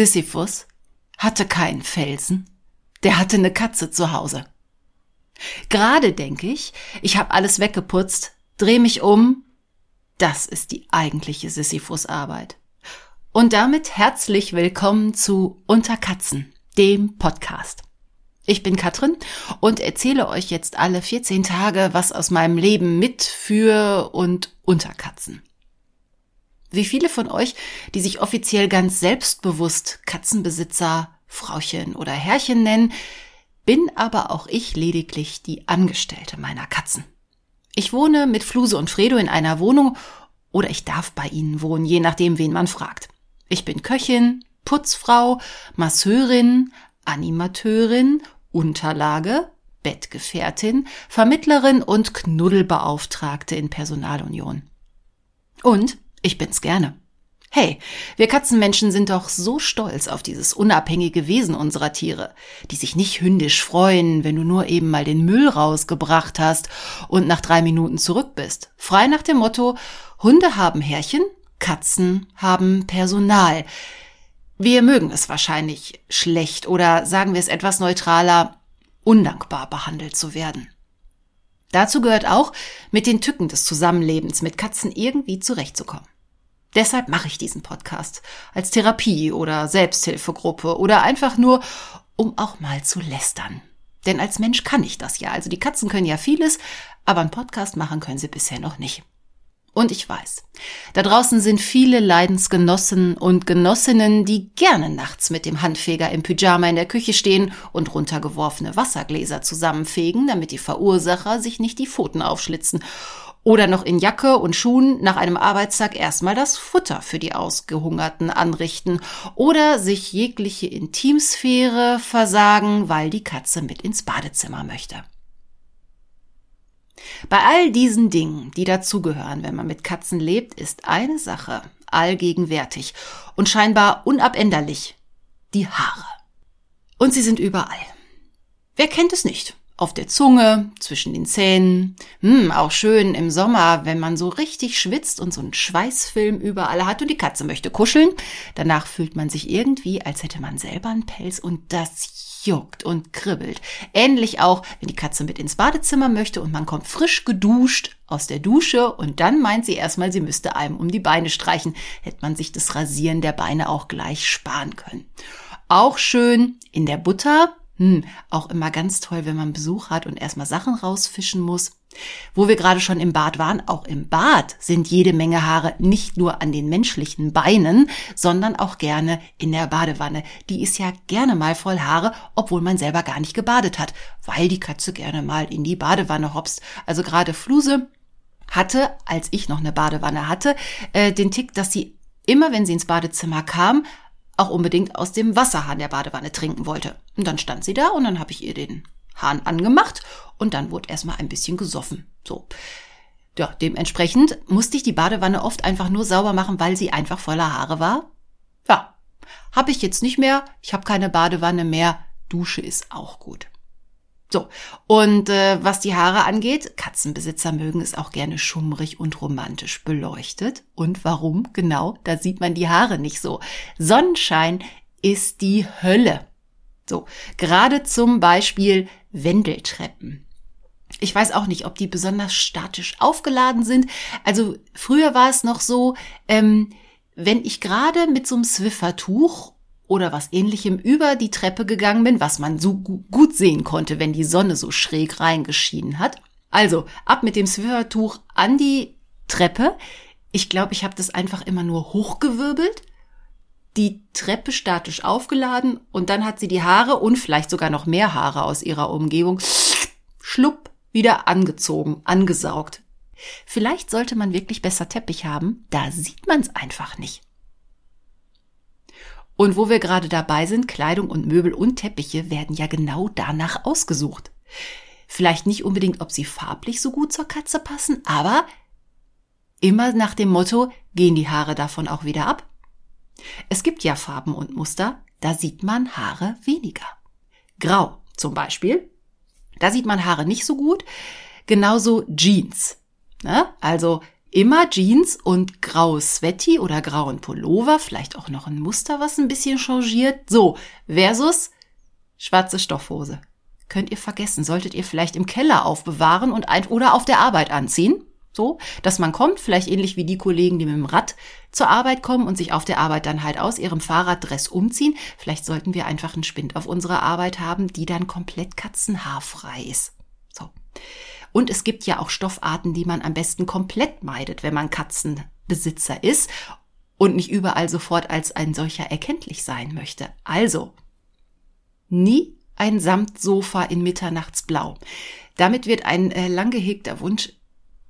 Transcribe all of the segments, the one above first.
Sisyphus hatte keinen Felsen, der hatte eine Katze zu Hause. Gerade denke ich, ich habe alles weggeputzt, dreh mich um, das ist die eigentliche Sisyphus-Arbeit. Und damit herzlich willkommen zu Unter Katzen, dem Podcast. Ich bin Katrin und erzähle euch jetzt alle 14 Tage was aus meinem Leben mit, für und unter Katzen. Wie viele von euch, die sich offiziell ganz selbstbewusst Katzenbesitzer, Frauchen oder Herrchen nennen, bin aber auch ich lediglich die Angestellte meiner Katzen. Ich wohne mit Fluse und Fredo in einer Wohnung oder ich darf bei ihnen wohnen, je nachdem, wen man fragt. Ich bin Köchin, Putzfrau, Masseurin, Animateurin, Unterlage, Bettgefährtin, Vermittlerin und Knuddelbeauftragte in Personalunion. Und ich bin's gerne. Hey, wir Katzenmenschen sind doch so stolz auf dieses unabhängige Wesen unserer Tiere, die sich nicht hündisch freuen, wenn du nur eben mal den Müll rausgebracht hast und nach drei Minuten zurück bist. Frei nach dem Motto, Hunde haben Härchen, Katzen haben Personal. Wir mögen es wahrscheinlich schlecht oder sagen wir es etwas neutraler, undankbar behandelt zu werden. Dazu gehört auch, mit den Tücken des Zusammenlebens mit Katzen irgendwie zurechtzukommen. Deshalb mache ich diesen Podcast als Therapie oder Selbsthilfegruppe oder einfach nur, um auch mal zu lästern. Denn als Mensch kann ich das ja. Also die Katzen können ja vieles, aber einen Podcast machen können sie bisher noch nicht. Und ich weiß, da draußen sind viele Leidensgenossen und Genossinnen, die gerne nachts mit dem Handfeger im Pyjama in der Küche stehen und runtergeworfene Wassergläser zusammenfegen, damit die Verursacher sich nicht die Pfoten aufschlitzen oder noch in Jacke und Schuhen nach einem Arbeitstag erstmal das Futter für die Ausgehungerten anrichten oder sich jegliche Intimsphäre versagen, weil die Katze mit ins Badezimmer möchte. Bei all diesen Dingen, die dazugehören, wenn man mit Katzen lebt, ist eine Sache allgegenwärtig und scheinbar unabänderlich. Die Haare. Und sie sind überall. Wer kennt es nicht? Auf der Zunge, zwischen den Zähnen. Hm, auch schön im Sommer, wenn man so richtig schwitzt und so einen Schweißfilm überall hat und die Katze möchte kuscheln. Danach fühlt man sich irgendwie, als hätte man selber einen Pelz und das juckt und kribbelt. Ähnlich auch, wenn die Katze mit ins Badezimmer möchte und man kommt frisch geduscht aus der Dusche und dann meint sie erstmal, sie müsste einem um die Beine streichen. Hätte man sich das Rasieren der Beine auch gleich sparen können. Auch schön in der Butter hm, auch immer ganz toll, wenn man Besuch hat und erstmal Sachen rausfischen muss. Wo wir gerade schon im Bad waren, auch im Bad sind jede Menge Haare nicht nur an den menschlichen Beinen, sondern auch gerne in der Badewanne. Die ist ja gerne mal voll Haare, obwohl man selber gar nicht gebadet hat, weil die Katze gerne mal in die Badewanne hopst. Also gerade Fluse hatte, als ich noch eine Badewanne hatte, äh, den Tick, dass sie immer, wenn sie ins Badezimmer kam, auch unbedingt aus dem Wasserhahn der Badewanne trinken wollte. Und dann stand sie da und dann habe ich ihr den Hahn angemacht und dann wurde erstmal ein bisschen gesoffen. So. Ja, dementsprechend musste ich die Badewanne oft einfach nur sauber machen, weil sie einfach voller Haare war. Ja, habe ich jetzt nicht mehr. Ich habe keine Badewanne mehr. Dusche ist auch gut. So, und äh, was die Haare angeht, Katzenbesitzer mögen es auch gerne schummrig und romantisch beleuchtet. Und warum? Genau, da sieht man die Haare nicht so. Sonnenschein ist die Hölle. So, gerade zum Beispiel Wendeltreppen. Ich weiß auch nicht, ob die besonders statisch aufgeladen sind. Also früher war es noch so, ähm, wenn ich gerade mit so einem Swiffertuch oder was ähnlichem über die Treppe gegangen bin, was man so gut sehen konnte, wenn die Sonne so schräg reingeschienen hat. Also ab mit dem Swiffertuch an die Treppe. Ich glaube, ich habe das einfach immer nur hochgewirbelt, die Treppe statisch aufgeladen und dann hat sie die Haare und vielleicht sogar noch mehr Haare aus ihrer Umgebung schlupp wieder angezogen, angesaugt. Vielleicht sollte man wirklich besser Teppich haben, da sieht man es einfach nicht. Und wo wir gerade dabei sind, Kleidung und Möbel und Teppiche werden ja genau danach ausgesucht. Vielleicht nicht unbedingt, ob sie farblich so gut zur Katze passen, aber immer nach dem Motto, gehen die Haare davon auch wieder ab? Es gibt ja Farben und Muster, da sieht man Haare weniger. Grau zum Beispiel, da sieht man Haare nicht so gut. Genauso Jeans. Ne? Also immer Jeans und graues Sweaty oder grauen Pullover, vielleicht auch noch ein Muster, was ein bisschen changiert. So, versus schwarze Stoffhose. Könnt ihr vergessen, solltet ihr vielleicht im Keller aufbewahren und ein oder auf der Arbeit anziehen. So, dass man kommt, vielleicht ähnlich wie die Kollegen, die mit dem Rad zur Arbeit kommen und sich auf der Arbeit dann halt aus ihrem Fahrraddress umziehen. Vielleicht sollten wir einfach einen Spind auf unserer Arbeit haben, die dann komplett katzenhaarfrei ist. So. Und es gibt ja auch Stoffarten, die man am besten komplett meidet, wenn man Katzenbesitzer ist und nicht überall sofort als ein solcher erkenntlich sein möchte. Also, nie ein Samtsofa in Mitternachtsblau. Damit wird ein äh, lang gehegter Wunsch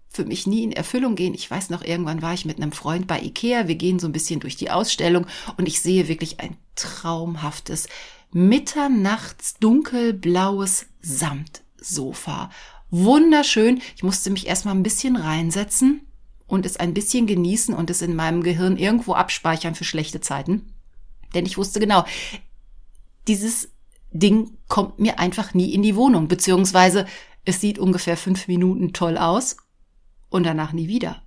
für mich nie in Erfüllung gehen. Ich weiß noch, irgendwann war ich mit einem Freund bei Ikea. Wir gehen so ein bisschen durch die Ausstellung und ich sehe wirklich ein traumhaftes, mitternachts dunkelblaues Samtsofa wunderschön. Ich musste mich erstmal ein bisschen reinsetzen und es ein bisschen genießen und es in meinem Gehirn irgendwo abspeichern für schlechte Zeiten. Denn ich wusste genau, dieses Ding kommt mir einfach nie in die Wohnung, beziehungsweise es sieht ungefähr fünf Minuten toll aus und danach nie wieder.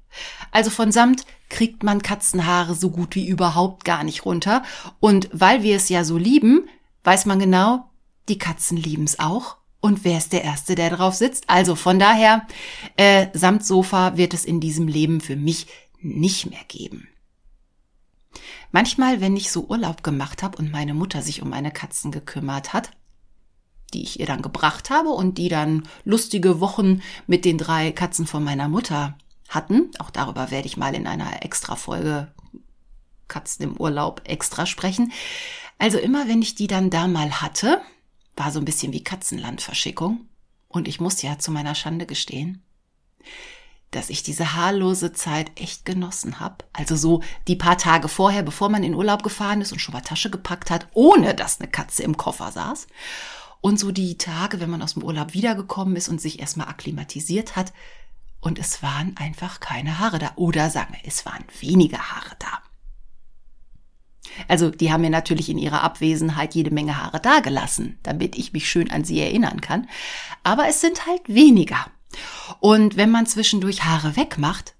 Also von Samt kriegt man Katzenhaare so gut wie überhaupt gar nicht runter. Und weil wir es ja so lieben, weiß man genau, die Katzen lieben es auch und wer ist der Erste, der drauf sitzt? Also von daher, äh, Samtsofa wird es in diesem Leben für mich nicht mehr geben. Manchmal, wenn ich so Urlaub gemacht habe und meine Mutter sich um meine Katzen gekümmert hat, die ich ihr dann gebracht habe und die dann lustige Wochen mit den drei Katzen von meiner Mutter hatten, auch darüber werde ich mal in einer extra Folge Katzen im Urlaub extra sprechen. Also immer, wenn ich die dann da mal hatte, war so ein bisschen wie Katzenlandverschickung. Und ich muss ja zu meiner Schande gestehen, dass ich diese haarlose Zeit echt genossen habe. Also so die paar Tage vorher, bevor man in Urlaub gefahren ist und schon mal Tasche gepackt hat, ohne dass eine Katze im Koffer saß. Und so die Tage, wenn man aus dem Urlaub wiedergekommen ist und sich erstmal akklimatisiert hat. Und es waren einfach keine Haare da. Oder sagen wir, es waren weniger Haare da. Also die haben mir natürlich in ihrer Abwesenheit jede Menge Haare dagelassen, damit ich mich schön an sie erinnern kann. Aber es sind halt weniger. Und wenn man zwischendurch Haare wegmacht,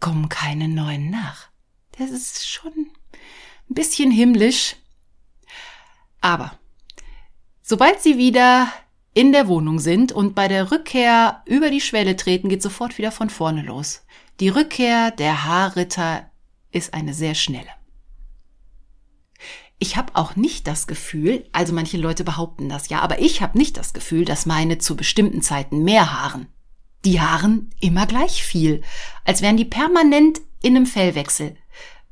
kommen keine neuen nach. Das ist schon ein bisschen himmlisch. Aber sobald sie wieder in der Wohnung sind und bei der Rückkehr über die Schwelle treten, geht sofort wieder von vorne los. Die Rückkehr der Haarritter ist eine sehr schnelle. Ich habe auch nicht das Gefühl, also manche Leute behaupten das ja, aber ich habe nicht das Gefühl, dass meine zu bestimmten Zeiten mehr haaren. Die haaren immer gleich viel, als wären die permanent in einem Fellwechsel.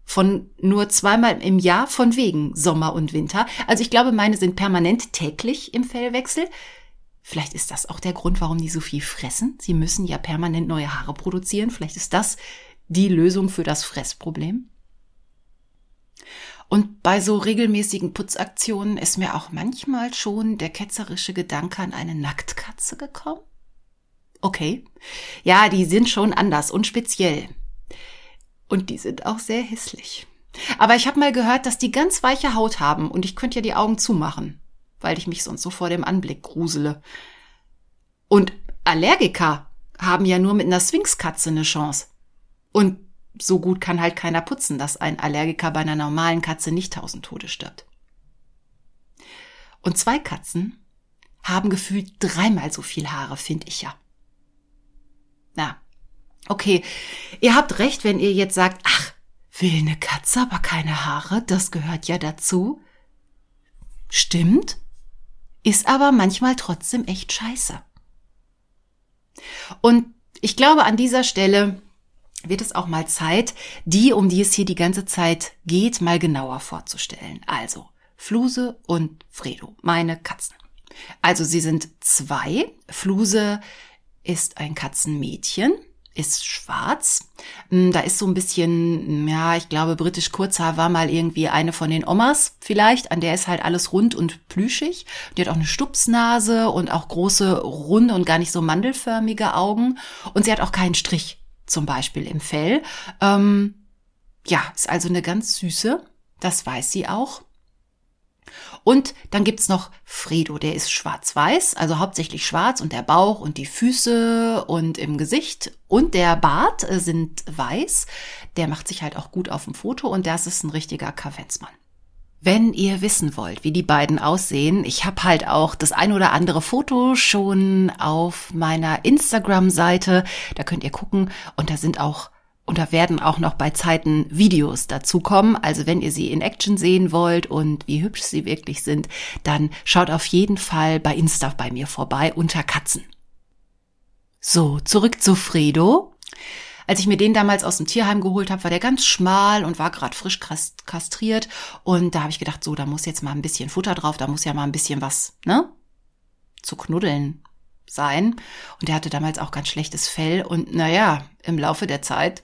Von nur zweimal im Jahr von wegen Sommer und Winter. Also ich glaube, meine sind permanent täglich im Fellwechsel. Vielleicht ist das auch der Grund, warum die so viel fressen. Sie müssen ja permanent neue Haare produzieren. Vielleicht ist das die Lösung für das Fressproblem. Und bei so regelmäßigen Putzaktionen ist mir auch manchmal schon der ketzerische Gedanke an eine Nacktkatze gekommen. Okay. Ja, die sind schon anders und speziell. Und die sind auch sehr hässlich. Aber ich habe mal gehört, dass die ganz weiche Haut haben und ich könnte ja die Augen zumachen, weil ich mich sonst so vor dem Anblick grusele. Und Allergiker haben ja nur mit einer Sphinxkatze eine Chance. Und so gut kann halt keiner putzen, dass ein Allergiker bei einer normalen Katze nicht tausend Tode stirbt. Und zwei Katzen haben gefühlt dreimal so viel Haare, finde ich ja. Na, okay, ihr habt recht, wenn ihr jetzt sagt, ach, will eine Katze aber keine Haare, das gehört ja dazu. Stimmt, ist aber manchmal trotzdem echt scheiße. Und ich glaube, an dieser Stelle wird es auch mal Zeit, die, um die es hier die ganze Zeit geht, mal genauer vorzustellen. Also, Fluse und Fredo, meine Katzen. Also, sie sind zwei. Fluse ist ein Katzenmädchen, ist schwarz. Hm, da ist so ein bisschen, ja, ich glaube, britisch Kurzhaar war mal irgendwie eine von den Omas vielleicht. An der ist halt alles rund und plüschig. Die hat auch eine Stupsnase und auch große, runde und gar nicht so mandelförmige Augen. Und sie hat auch keinen Strich zum Beispiel im Fell. Ähm, ja, ist also eine ganz süße, das weiß sie auch. Und dann gibt's noch Fredo, der ist schwarz-weiß, also hauptsächlich schwarz und der Bauch und die Füße und im Gesicht und der Bart äh, sind weiß. Der macht sich halt auch gut auf dem Foto und das ist ein richtiger Kavenzmann. Wenn ihr wissen wollt, wie die beiden aussehen, ich habe halt auch das ein oder andere Foto schon auf meiner Instagram-Seite. Da könnt ihr gucken und da sind auch und da werden auch noch bei Zeiten Videos dazukommen. Also wenn ihr sie in Action sehen wollt und wie hübsch sie wirklich sind, dann schaut auf jeden Fall bei Insta bei mir vorbei unter Katzen. So, zurück zu Fredo. Als ich mir den damals aus dem Tierheim geholt habe, war der ganz schmal und war gerade frisch kastriert. Und da habe ich gedacht, so, da muss jetzt mal ein bisschen Futter drauf, da muss ja mal ein bisschen was, ne? Zu knuddeln sein. Und der hatte damals auch ganz schlechtes Fell. Und naja, im Laufe der Zeit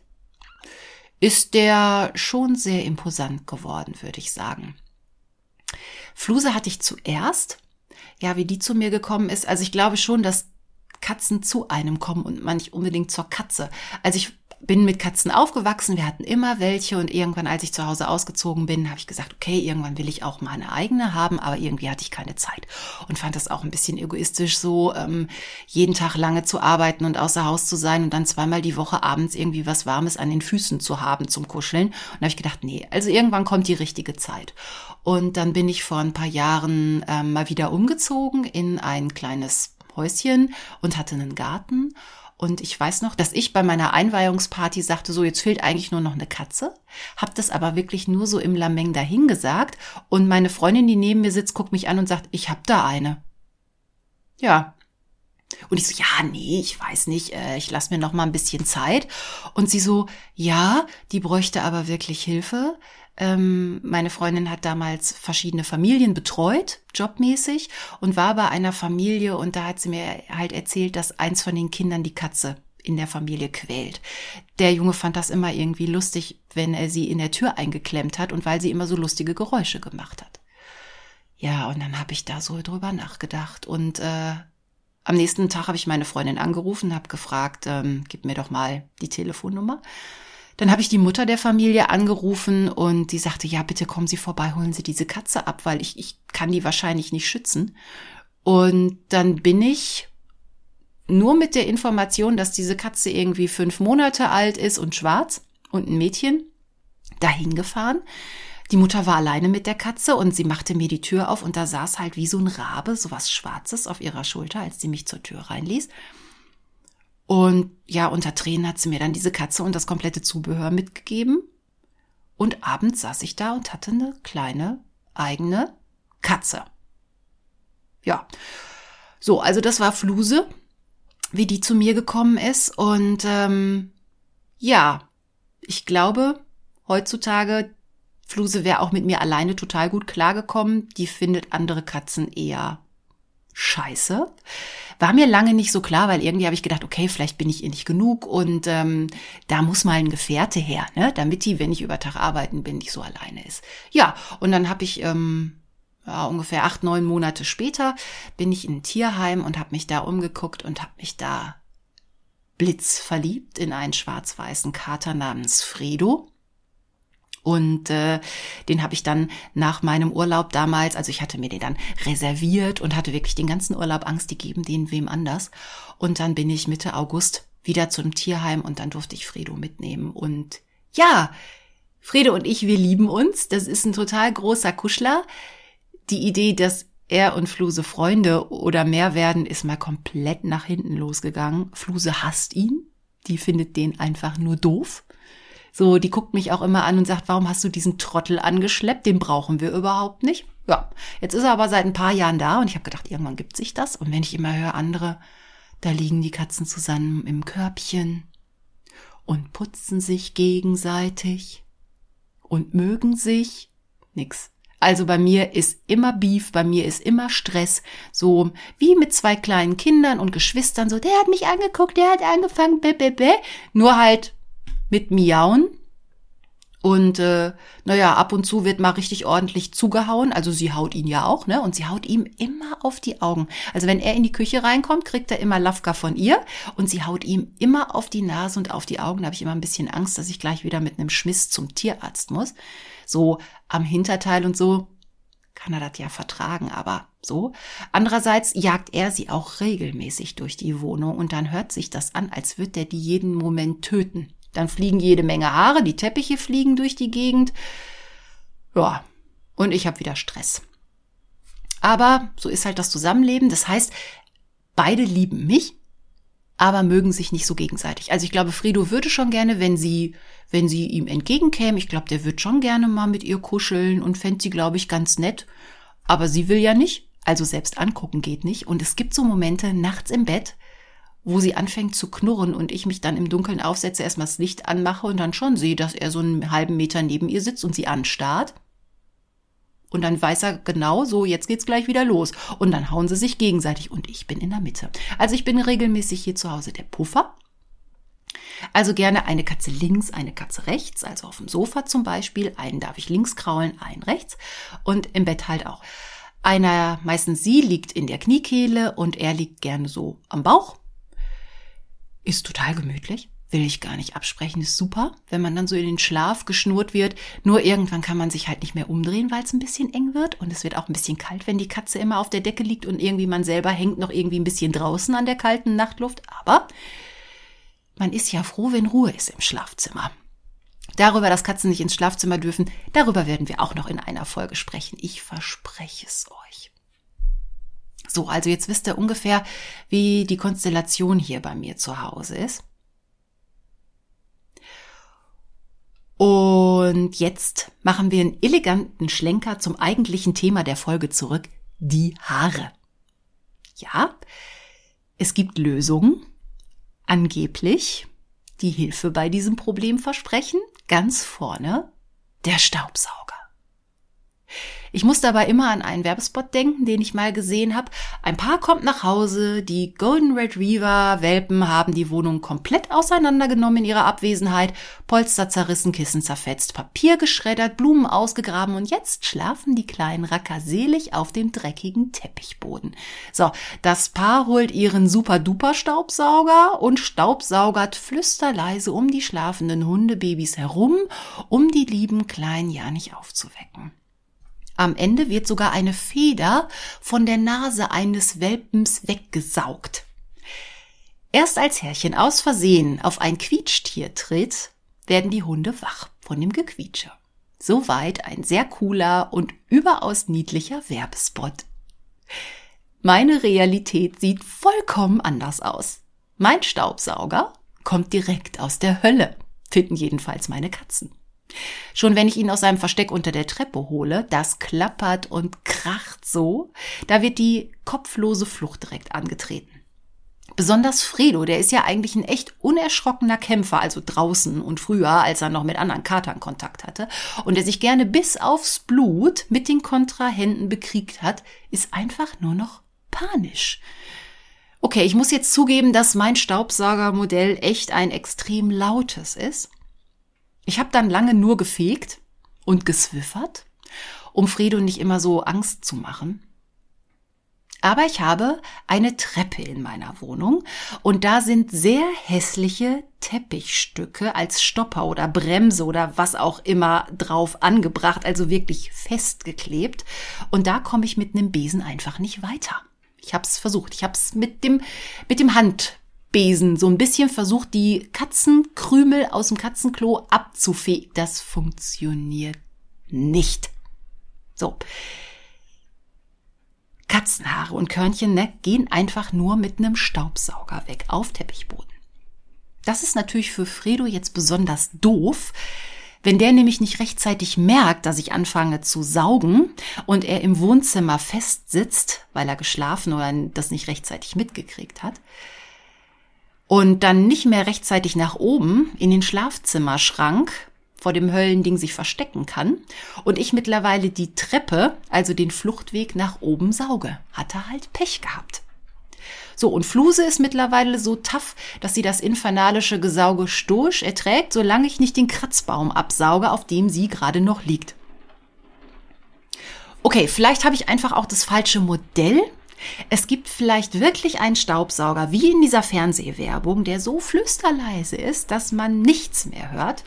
ist der schon sehr imposant geworden, würde ich sagen. Fluse hatte ich zuerst. Ja, wie die zu mir gekommen ist. Also ich glaube schon, dass Katzen zu einem kommen und man nicht unbedingt zur Katze. Also ich bin mit Katzen aufgewachsen, wir hatten immer welche und irgendwann, als ich zu Hause ausgezogen bin, habe ich gesagt, okay, irgendwann will ich auch mal eine eigene haben, aber irgendwie hatte ich keine Zeit und fand das auch ein bisschen egoistisch, so ähm, jeden Tag lange zu arbeiten und außer Haus zu sein und dann zweimal die Woche abends irgendwie was Warmes an den Füßen zu haben zum Kuscheln. Und habe ich gedacht, nee, also irgendwann kommt die richtige Zeit. Und dann bin ich vor ein paar Jahren ähm, mal wieder umgezogen in ein kleines Häuschen und hatte einen Garten und ich weiß noch, dass ich bei meiner Einweihungsparty sagte, so jetzt fehlt eigentlich nur noch eine Katze, hab das aber wirklich nur so im Lameng dahingesagt und meine Freundin, die neben mir sitzt, guckt mich an und sagt, ich hab da eine. Ja. Und ich so, ja, nee, ich weiß nicht, äh, ich lass mir noch mal ein bisschen Zeit. Und sie so, ja, die bräuchte aber wirklich Hilfe. Ähm, meine Freundin hat damals verschiedene Familien betreut, jobmäßig, und war bei einer Familie und da hat sie mir halt erzählt, dass eins von den Kindern die Katze in der Familie quält. Der Junge fand das immer irgendwie lustig, wenn er sie in der Tür eingeklemmt hat und weil sie immer so lustige Geräusche gemacht hat. Ja, und dann habe ich da so drüber nachgedacht und äh, am nächsten Tag habe ich meine Freundin angerufen, habe gefragt, ähm, gib mir doch mal die Telefonnummer. Dann habe ich die Mutter der Familie angerufen und die sagte, ja, bitte kommen Sie vorbei, holen Sie diese Katze ab, weil ich, ich kann die wahrscheinlich nicht schützen. Und dann bin ich nur mit der Information, dass diese Katze irgendwie fünf Monate alt ist und schwarz und ein Mädchen, dahin gefahren. Die Mutter war alleine mit der Katze und sie machte mir die Tür auf und da saß halt wie so ein Rabe, so was Schwarzes auf ihrer Schulter, als sie mich zur Tür reinließ. Und ja, unter Tränen hat sie mir dann diese Katze und das komplette Zubehör mitgegeben. Und abends saß ich da und hatte eine kleine eigene Katze. Ja. So, also das war Fluse, wie die zu mir gekommen ist. Und ähm, ja, ich glaube, heutzutage, Fluse wäre auch mit mir alleine total gut klargekommen. Die findet andere Katzen eher scheiße. War mir lange nicht so klar, weil irgendwie habe ich gedacht, okay, vielleicht bin ich ihr nicht genug und ähm, da muss mal ein Gefährte her, ne, damit die, wenn ich über Tag arbeiten bin, nicht so alleine ist. Ja, und dann habe ich ähm, ja, ungefähr acht, neun Monate später bin ich in ein Tierheim und habe mich da umgeguckt und habe mich da blitzverliebt in einen schwarz-weißen Kater namens Fredo. Und äh, den habe ich dann nach meinem Urlaub damals, also ich hatte mir den dann reserviert und hatte wirklich den ganzen Urlaub Angst, die geben den wem anders. Und dann bin ich Mitte August wieder zum Tierheim und dann durfte ich Fredo mitnehmen. Und ja, Fredo und ich, wir lieben uns. Das ist ein total großer Kuschler. Die Idee, dass er und Fluse Freunde oder mehr werden, ist mal komplett nach hinten losgegangen. Fluse hasst ihn. Die findet den einfach nur doof. So, die guckt mich auch immer an und sagt, warum hast du diesen Trottel angeschleppt? Den brauchen wir überhaupt nicht. Ja, jetzt ist er aber seit ein paar Jahren da und ich habe gedacht, irgendwann gibt sich das. Und wenn ich immer höre, andere, da liegen die Katzen zusammen im Körbchen und putzen sich gegenseitig und mögen sich. Nix. Also bei mir ist immer Beef, bei mir ist immer Stress, so wie mit zwei kleinen Kindern und Geschwistern, so, der hat mich angeguckt, der hat angefangen, bäh, bäh, bäh. nur halt mit Miauen. Und äh, naja, ab und zu wird mal richtig ordentlich zugehauen. Also sie haut ihn ja auch, ne? Und sie haut ihm immer auf die Augen. Also wenn er in die Küche reinkommt, kriegt er immer Lafka von ihr und sie haut ihm immer auf die Nase und auf die Augen. Da habe ich immer ein bisschen Angst, dass ich gleich wieder mit einem Schmiss zum Tierarzt muss. So am Hinterteil und so kann er das ja vertragen, aber so. Andererseits jagt er sie auch regelmäßig durch die Wohnung und dann hört sich das an, als würde er die jeden Moment töten. Dann fliegen jede Menge Haare, die Teppiche fliegen durch die Gegend. Ja, und ich habe wieder Stress. Aber so ist halt das Zusammenleben. Das heißt, beide lieben mich, aber mögen sich nicht so gegenseitig. Also ich glaube, Fredo würde schon gerne, wenn sie, wenn sie ihm entgegenkäme, ich glaube, der würde schon gerne mal mit ihr kuscheln und fände sie, glaube ich, ganz nett. Aber sie will ja nicht. Also selbst angucken geht nicht. Und es gibt so Momente nachts im Bett, wo sie anfängt zu knurren und ich mich dann im Dunkeln aufsetze, erstmal das Licht anmache und dann schon sehe, dass er so einen halben Meter neben ihr sitzt und sie anstarrt. Und dann weiß er genau, so, jetzt geht's gleich wieder los. Und dann hauen sie sich gegenseitig und ich bin in der Mitte. Also ich bin regelmäßig hier zu Hause der Puffer. Also gerne eine Katze links, eine Katze rechts, also auf dem Sofa zum Beispiel. Einen darf ich links kraulen, einen rechts und im Bett halt auch. Einer, meistens sie, liegt in der Kniekehle und er liegt gerne so am Bauch ist total gemütlich. Will ich gar nicht absprechen, ist super, wenn man dann so in den Schlaf geschnurrt wird. Nur irgendwann kann man sich halt nicht mehr umdrehen, weil es ein bisschen eng wird. Und es wird auch ein bisschen kalt, wenn die Katze immer auf der Decke liegt und irgendwie man selber hängt noch irgendwie ein bisschen draußen an der kalten Nachtluft. Aber man ist ja froh, wenn Ruhe ist im Schlafzimmer. Darüber, dass Katzen nicht ins Schlafzimmer dürfen, darüber werden wir auch noch in einer Folge sprechen. Ich verspreche es euch. So, also jetzt wisst ihr ungefähr, wie die Konstellation hier bei mir zu Hause ist. Und jetzt machen wir einen eleganten Schlenker zum eigentlichen Thema der Folge zurück, die Haare. Ja, es gibt Lösungen, angeblich, die Hilfe bei diesem Problem versprechen. Ganz vorne der Staubsauger. Ich muss dabei immer an einen Werbespot denken, den ich mal gesehen habe. Ein Paar kommt nach Hause, die Golden Retriever Welpen haben die Wohnung komplett auseinandergenommen in ihrer Abwesenheit, Polster zerrissen, Kissen zerfetzt, Papier geschreddert, Blumen ausgegraben und jetzt schlafen die kleinen Racker selig auf dem dreckigen Teppichboden. So, das Paar holt ihren super-duper Staubsauger und staubsaugert flüsterleise um die schlafenden Hundebabys herum, um die lieben Kleinen ja nicht aufzuwecken. Am Ende wird sogar eine Feder von der Nase eines Welpens weggesaugt. Erst als Herrchen aus Versehen auf ein Quietschtier tritt, werden die Hunde wach von dem Gequietsche. Soweit ein sehr cooler und überaus niedlicher Werbespot. Meine Realität sieht vollkommen anders aus. Mein Staubsauger kommt direkt aus der Hölle, finden jedenfalls meine Katzen. Schon wenn ich ihn aus seinem Versteck unter der Treppe hole, das klappert und kracht so, da wird die kopflose Flucht direkt angetreten. Besonders Fredo, der ist ja eigentlich ein echt unerschrockener Kämpfer, also draußen und früher, als er noch mit anderen Katern Kontakt hatte, und der sich gerne bis aufs Blut mit den Kontrahenten bekriegt hat, ist einfach nur noch panisch. Okay, ich muss jetzt zugeben, dass mein Staubsaugermodell echt ein extrem lautes ist. Ich habe dann lange nur gefegt und geswiffert, um Fredo nicht immer so Angst zu machen. Aber ich habe eine Treppe in meiner Wohnung und da sind sehr hässliche Teppichstücke als Stopper oder Bremse oder was auch immer drauf angebracht, also wirklich festgeklebt. Und da komme ich mit einem Besen einfach nicht weiter. Ich habe es versucht. Ich habe es mit dem mit dem Hand Besen so ein bisschen versucht, die Katzenkrümel aus dem Katzenklo abzufegen. Das funktioniert nicht. So. Katzenhaare und Körnchen ne, gehen einfach nur mit einem Staubsauger weg auf Teppichboden. Das ist natürlich für Fredo jetzt besonders doof, wenn der nämlich nicht rechtzeitig merkt, dass ich anfange zu saugen und er im Wohnzimmer festsitzt, weil er geschlafen oder das nicht rechtzeitig mitgekriegt hat, und dann nicht mehr rechtzeitig nach oben in den Schlafzimmerschrank vor dem Höllending sich verstecken kann und ich mittlerweile die Treppe, also den Fluchtweg nach oben sauge. Hat er halt Pech gehabt. So, und Fluse ist mittlerweile so tough, dass sie das infernalische Gesauge stoisch erträgt, solange ich nicht den Kratzbaum absauge, auf dem sie gerade noch liegt. Okay, vielleicht habe ich einfach auch das falsche Modell es gibt vielleicht wirklich einen Staubsauger, wie in dieser Fernsehwerbung, der so flüsterleise ist, dass man nichts mehr hört.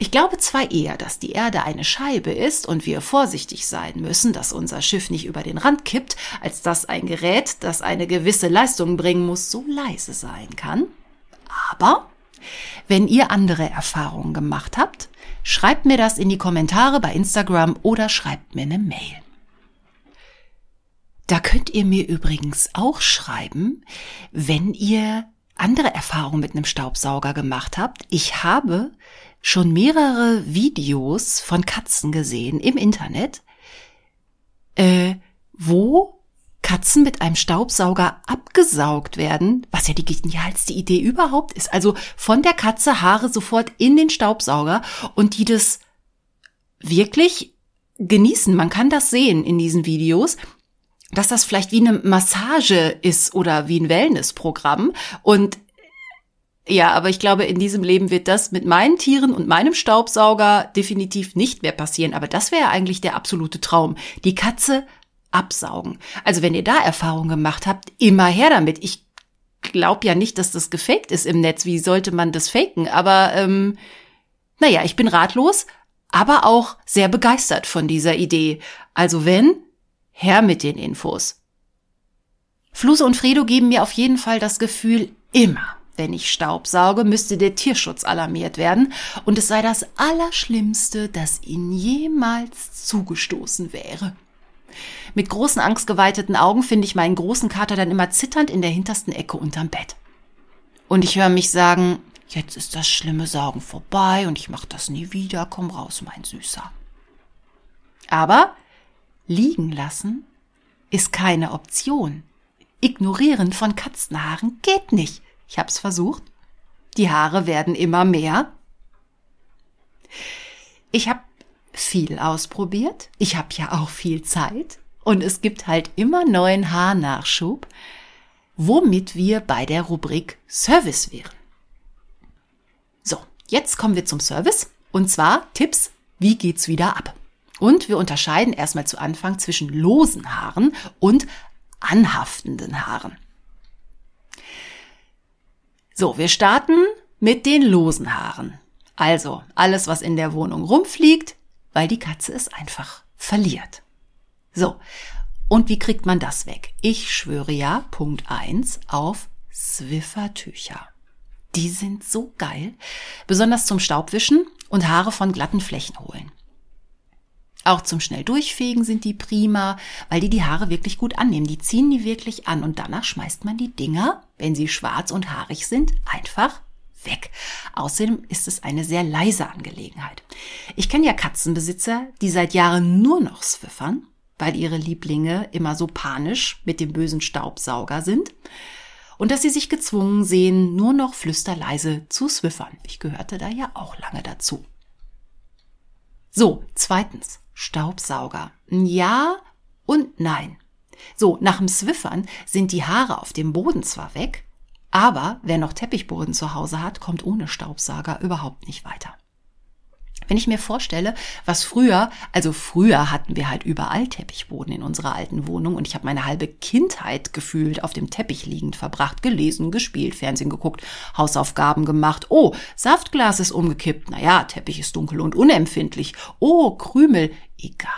Ich glaube zwar eher, dass die Erde eine Scheibe ist und wir vorsichtig sein müssen, dass unser Schiff nicht über den Rand kippt, als dass ein Gerät, das eine gewisse Leistung bringen muss, so leise sein kann. Aber wenn ihr andere Erfahrungen gemacht habt, schreibt mir das in die Kommentare bei Instagram oder schreibt mir eine Mail. Da könnt ihr mir übrigens auch schreiben, wenn ihr andere Erfahrungen mit einem Staubsauger gemacht habt. Ich habe schon mehrere Videos von Katzen gesehen im Internet, äh, wo Katzen mit einem Staubsauger abgesaugt werden, was ja die genialste Idee überhaupt ist. Also von der Katze Haare sofort in den Staubsauger und die das wirklich genießen. Man kann das sehen in diesen Videos, dass das vielleicht wie eine Massage ist oder wie ein Wellnessprogramm. Und ja, aber ich glaube, in diesem Leben wird das mit meinen Tieren und meinem Staubsauger definitiv nicht mehr passieren. Aber das wäre eigentlich der absolute Traum. Die Katze absaugen. Also wenn ihr da Erfahrungen gemacht habt, immer her damit. Ich glaube ja nicht, dass das gefaked ist im Netz. Wie sollte man das faken? Aber ähm, naja, ich bin ratlos, aber auch sehr begeistert von dieser Idee. Also wenn, her mit den Infos. Fluse und Fredo geben mir auf jeden Fall das Gefühl, immer wenn ich Staub sauge, müsste der Tierschutz alarmiert werden und es sei das Allerschlimmste, das ihnen jemals zugestoßen wäre. Mit großen angstgeweiteten Augen finde ich meinen großen Kater dann immer zitternd in der hintersten Ecke unterm Bett. Und ich höre mich sagen, jetzt ist das schlimme Saugen vorbei und ich mach das nie wieder, komm raus, mein Süßer. Aber liegen lassen ist keine Option. Ignorieren von Katzenhaaren geht nicht. Ich hab's versucht. Die Haare werden immer mehr. Ich habe viel ausprobiert. Ich habe ja auch viel Zeit. Und es gibt halt immer neuen Haarnachschub, womit wir bei der Rubrik Service wären. So, jetzt kommen wir zum Service. Und zwar Tipps, wie geht's wieder ab? Und wir unterscheiden erstmal zu Anfang zwischen losen Haaren und anhaftenden Haaren. So, wir starten mit den losen Haaren. Also alles, was in der Wohnung rumfliegt, weil die Katze es einfach verliert. So, und wie kriegt man das weg? Ich schwöre ja, Punkt eins auf Swiffertücher. Die sind so geil, besonders zum Staubwischen und Haare von glatten Flächen holen. Auch zum schnell durchfegen sind die prima, weil die die Haare wirklich gut annehmen. Die ziehen die wirklich an und danach schmeißt man die Dinger, wenn sie schwarz und haarig sind, einfach weg. Außerdem ist es eine sehr leise Angelegenheit. Ich kenne ja Katzenbesitzer, die seit Jahren nur noch swiffern, weil ihre Lieblinge immer so panisch mit dem bösen Staubsauger sind und dass sie sich gezwungen sehen, nur noch flüsterleise zu swiffern. Ich gehörte da ja auch lange dazu. So, zweitens. Staubsauger. Ja und nein. So, nach dem Swiffern sind die Haare auf dem Boden zwar weg, aber wer noch Teppichboden zu Hause hat, kommt ohne Staubsauger überhaupt nicht weiter. Wenn ich mir vorstelle, was früher, also früher hatten wir halt überall Teppichboden in unserer alten Wohnung und ich habe meine halbe Kindheit gefühlt auf dem Teppich liegend verbracht, gelesen, gespielt, Fernsehen geguckt, Hausaufgaben gemacht. Oh, Saftglas ist umgekippt. Naja, Teppich ist dunkel und unempfindlich. Oh, Krümel. Egal.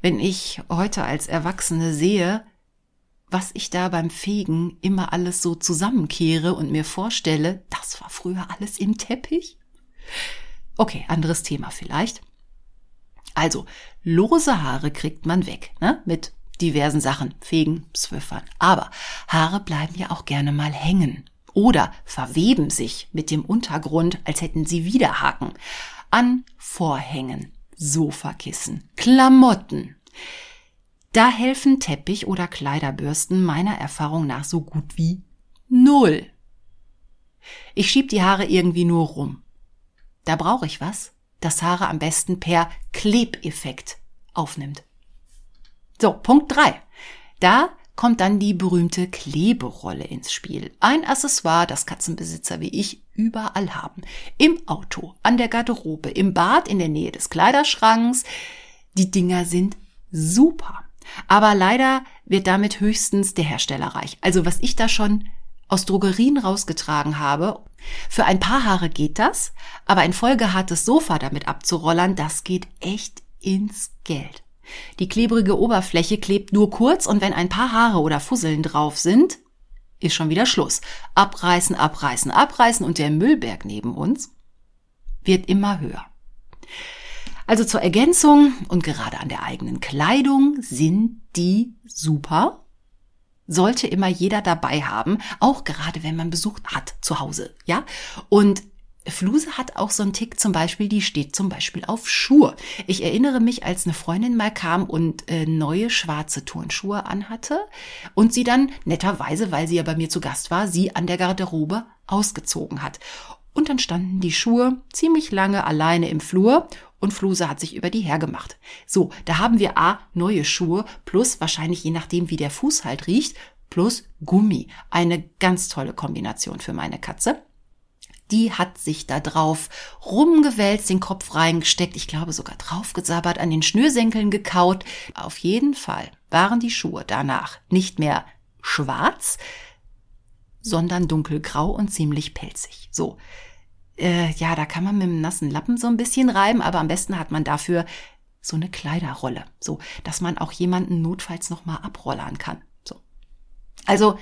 Wenn ich heute als Erwachsene sehe, was ich da beim Fegen immer alles so zusammenkehre und mir vorstelle, das war früher alles im Teppich? Okay, anderes Thema vielleicht. Also, lose Haare kriegt man weg, ne? Mit diversen Sachen, Fegen, Zwiffern. Aber Haare bleiben ja auch gerne mal hängen oder verweben sich mit dem Untergrund, als hätten sie Widerhaken. An Vorhängen, Sofakissen, Klamotten. Da helfen Teppich- oder Kleiderbürsten meiner Erfahrung nach so gut wie null. Ich schieb die Haare irgendwie nur rum. Da brauche ich was, das Haare am besten per Klebeffekt aufnimmt. So, Punkt drei. Da kommt dann die berühmte Kleberolle ins Spiel. Ein Accessoire, das Katzenbesitzer wie ich überall haben. Im Auto, an der Garderobe, im Bad, in der Nähe des Kleiderschranks. Die Dinger sind super. Aber leider wird damit höchstens der Hersteller reich. Also was ich da schon aus Drogerien rausgetragen habe. Für ein paar Haare geht das, aber ein vollgehartes Sofa damit abzurollern, das geht echt ins Geld. Die klebrige Oberfläche klebt nur kurz und wenn ein paar Haare oder Fusseln drauf sind, ist schon wieder Schluss. Abreißen, abreißen, abreißen und der Müllberg neben uns wird immer höher. Also zur Ergänzung und gerade an der eigenen Kleidung sind die super. Sollte immer jeder dabei haben, auch gerade wenn man Besuch hat zu Hause, ja? Und Fluse hat auch so einen Tick zum Beispiel, die steht zum Beispiel auf Schuhe. Ich erinnere mich, als eine Freundin mal kam und äh, neue schwarze Turnschuhe anhatte und sie dann netterweise, weil sie ja bei mir zu Gast war, sie an der Garderobe ausgezogen hat. Und dann standen die Schuhe ziemlich lange alleine im Flur und Fluse hat sich über die hergemacht. So, da haben wir A, neue Schuhe plus wahrscheinlich je nachdem, wie der Fuß halt riecht, plus Gummi. Eine ganz tolle Kombination für meine Katze. Die hat sich da drauf rumgewälzt, den Kopf reingesteckt, ich glaube sogar draufgesabbert, an den Schnürsenkeln gekaut. Auf jeden Fall waren die Schuhe danach nicht mehr schwarz, sondern dunkelgrau und ziemlich pelzig. So, äh, ja, da kann man mit einem nassen Lappen so ein bisschen reiben, aber am besten hat man dafür so eine Kleiderrolle, so, dass man auch jemanden notfalls nochmal abrollern kann. So. Also,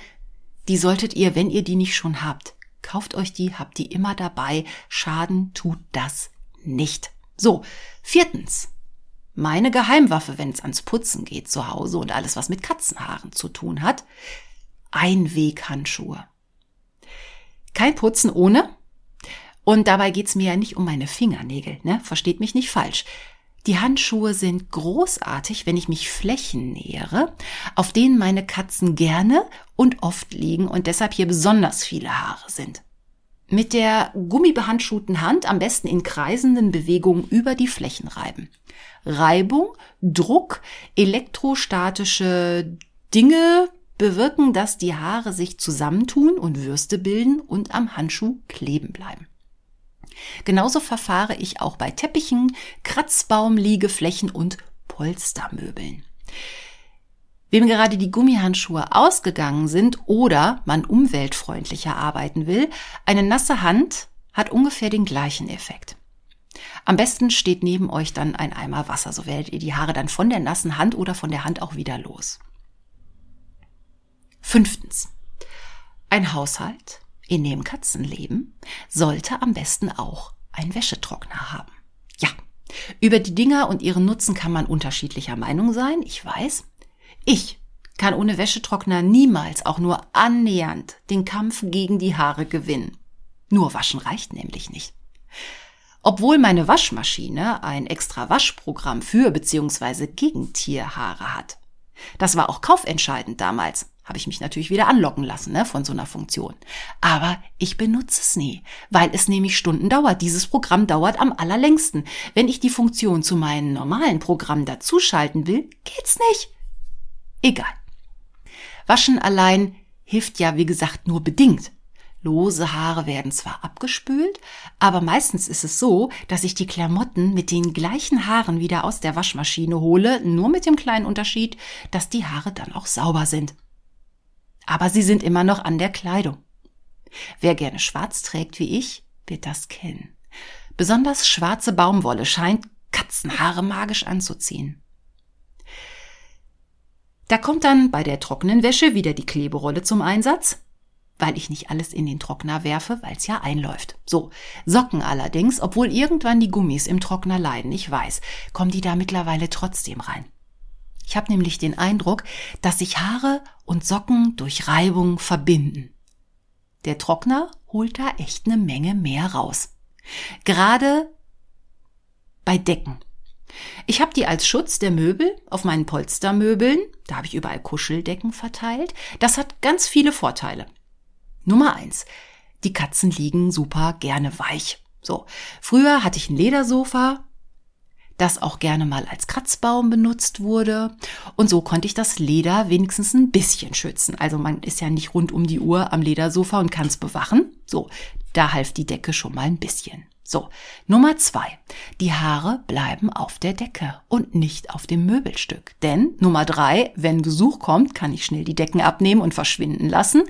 die solltet ihr, wenn ihr die nicht schon habt, kauft euch die, habt die immer dabei. Schaden tut das nicht. So, viertens. Meine Geheimwaffe, wenn es ans Putzen geht zu Hause und alles, was mit Katzenhaaren zu tun hat. Einweghandschuhe. Kein Putzen ohne, und dabei geht's mir ja nicht um meine Fingernägel, ne? Versteht mich nicht falsch. Die Handschuhe sind großartig, wenn ich mich Flächen nähere, auf denen meine Katzen gerne und oft liegen und deshalb hier besonders viele Haare sind. Mit der gummibehandschuhten Hand am besten in kreisenden Bewegungen über die Flächen reiben. Reibung, Druck, elektrostatische Dinge bewirken, dass die Haare sich zusammentun und Würste bilden und am Handschuh kleben bleiben. Genauso verfahre ich auch bei Teppichen, Kratzbaumliegeflächen und Polstermöbeln. Wem gerade die Gummihandschuhe ausgegangen sind oder man umweltfreundlicher arbeiten will, eine nasse Hand hat ungefähr den gleichen Effekt. Am besten steht neben euch dann ein Eimer Wasser, so werdet ihr die Haare dann von der nassen Hand oder von der Hand auch wieder los. Fünftens. Ein Haushalt in dem Katzen leben, sollte am besten auch ein Wäschetrockner haben. Ja, über die Dinger und ihren Nutzen kann man unterschiedlicher Meinung sein, ich weiß. Ich kann ohne Wäschetrockner niemals auch nur annähernd den Kampf gegen die Haare gewinnen. Nur waschen reicht nämlich nicht. Obwohl meine Waschmaschine ein extra Waschprogramm für bzw. gegen Tierhaare hat. Das war auch kaufentscheidend damals habe ich mich natürlich wieder anlocken lassen ne, von so einer Funktion. Aber ich benutze es nie, weil es nämlich Stunden dauert. Dieses Programm dauert am allerlängsten. Wenn ich die Funktion zu meinem normalen Programm dazuschalten will, geht's nicht. Egal. Waschen allein hilft ja, wie gesagt, nur bedingt. Lose Haare werden zwar abgespült, aber meistens ist es so, dass ich die Klamotten mit den gleichen Haaren wieder aus der Waschmaschine hole, nur mit dem kleinen Unterschied, dass die Haare dann auch sauber sind aber sie sind immer noch an der Kleidung. Wer gerne schwarz trägt wie ich, wird das kennen. Besonders schwarze Baumwolle scheint Katzenhaare magisch anzuziehen. Da kommt dann bei der trockenen Wäsche wieder die Kleberolle zum Einsatz, weil ich nicht alles in den Trockner werfe, weil es ja einläuft. So, Socken allerdings, obwohl irgendwann die Gummis im Trockner leiden, ich weiß, kommen die da mittlerweile trotzdem rein. Ich habe nämlich den Eindruck, dass sich Haare und Socken durch Reibung verbinden. Der Trockner holt da echt eine Menge mehr raus. Gerade bei Decken. Ich habe die als Schutz der Möbel auf meinen Polstermöbeln, da habe ich überall Kuscheldecken verteilt. Das hat ganz viele Vorteile. Nummer eins: Die Katzen liegen super gerne weich. So, früher hatte ich ein Ledersofa, das auch gerne mal als Kratzbaum benutzt wurde. Und so konnte ich das Leder wenigstens ein bisschen schützen. Also man ist ja nicht rund um die Uhr am Ledersofa und kann es bewachen. So, da half die Decke schon mal ein bisschen. So, Nummer zwei. Die Haare bleiben auf der Decke und nicht auf dem Möbelstück. Denn Nummer drei, wenn Besuch kommt, kann ich schnell die Decken abnehmen und verschwinden lassen.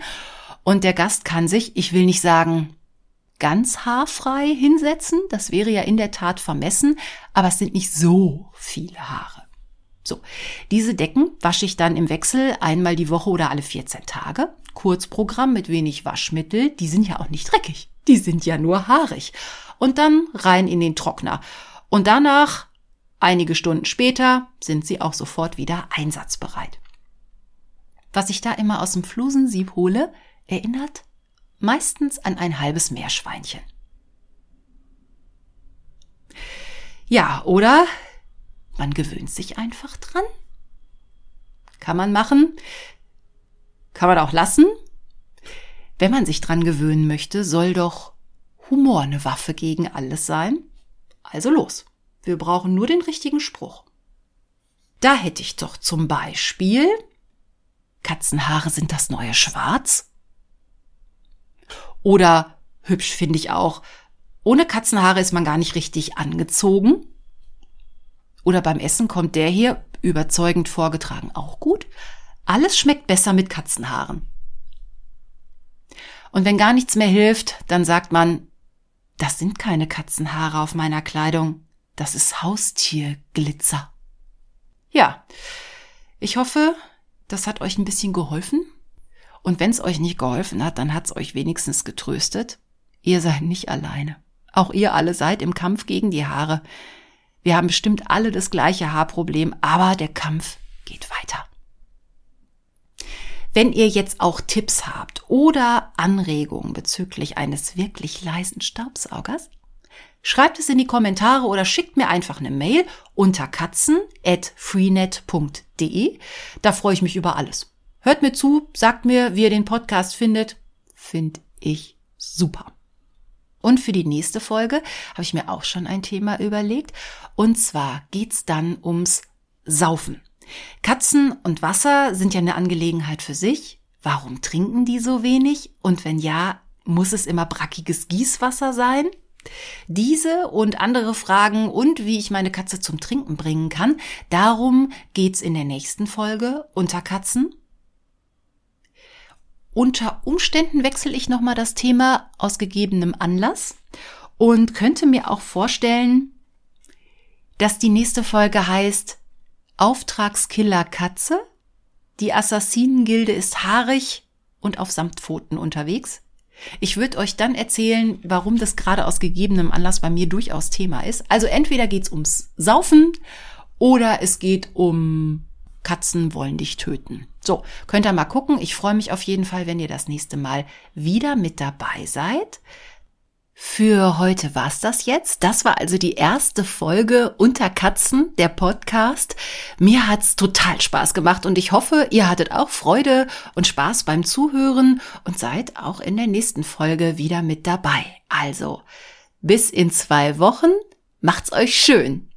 Und der Gast kann sich, ich will nicht sagen, ganz haarfrei hinsetzen. Das wäre ja in der Tat vermessen, aber es sind nicht so viele Haare. So, diese Decken wasche ich dann im Wechsel einmal die Woche oder alle 14 Tage. Kurzprogramm mit wenig Waschmittel, die sind ja auch nicht dreckig, die sind ja nur haarig. Und dann rein in den Trockner. Und danach, einige Stunden später, sind sie auch sofort wieder einsatzbereit. Was ich da immer aus dem Flusensieb hole, erinnert meistens an ein halbes Meerschweinchen. Ja, oder man gewöhnt sich einfach dran. Kann man machen, kann man auch lassen. Wenn man sich dran gewöhnen möchte, soll doch Humor eine Waffe gegen alles sein. Also los, wir brauchen nur den richtigen Spruch. Da hätte ich doch zum Beispiel Katzenhaare sind das neue Schwarz? Oder hübsch finde ich auch, ohne Katzenhaare ist man gar nicht richtig angezogen. Oder beim Essen kommt der hier überzeugend vorgetragen auch gut. Alles schmeckt besser mit Katzenhaaren. Und wenn gar nichts mehr hilft, dann sagt man, das sind keine Katzenhaare auf meiner Kleidung, das ist Haustierglitzer. Ja, ich hoffe, das hat euch ein bisschen geholfen. Und wenn es euch nicht geholfen hat, dann hat es euch wenigstens getröstet. Ihr seid nicht alleine. Auch ihr alle seid im Kampf gegen die Haare. Wir haben bestimmt alle das gleiche Haarproblem, aber der Kampf geht weiter. Wenn ihr jetzt auch Tipps habt oder Anregungen bezüglich eines wirklich leisen Staubsaugers, schreibt es in die Kommentare oder schickt mir einfach eine Mail unter katzen@freenet.de. Da freue ich mich über alles. Hört mir zu, sagt mir, wie ihr den Podcast findet. Find ich super. Und für die nächste Folge habe ich mir auch schon ein Thema überlegt. Und zwar geht's dann ums Saufen. Katzen und Wasser sind ja eine Angelegenheit für sich. Warum trinken die so wenig? Und wenn ja, muss es immer brackiges Gießwasser sein? Diese und andere Fragen und wie ich meine Katze zum Trinken bringen kann, darum geht's in der nächsten Folge unter Katzen. Unter Umständen wechsle ich nochmal das Thema aus gegebenem Anlass und könnte mir auch vorstellen, dass die nächste Folge heißt Auftragskiller Katze. Die Assassinengilde ist haarig und auf Samtpfoten unterwegs. Ich würde euch dann erzählen, warum das gerade aus gegebenem Anlass bei mir durchaus Thema ist. Also entweder geht's ums Saufen oder es geht um Katzen wollen dich töten. So, könnt ihr mal gucken. Ich freue mich auf jeden Fall, wenn ihr das nächste Mal wieder mit dabei seid. Für heute war's das jetzt. Das war also die erste Folge Unter Katzen, der Podcast. Mir hat's total Spaß gemacht und ich hoffe, ihr hattet auch Freude und Spaß beim Zuhören und seid auch in der nächsten Folge wieder mit dabei. Also, bis in zwei Wochen. Macht's euch schön.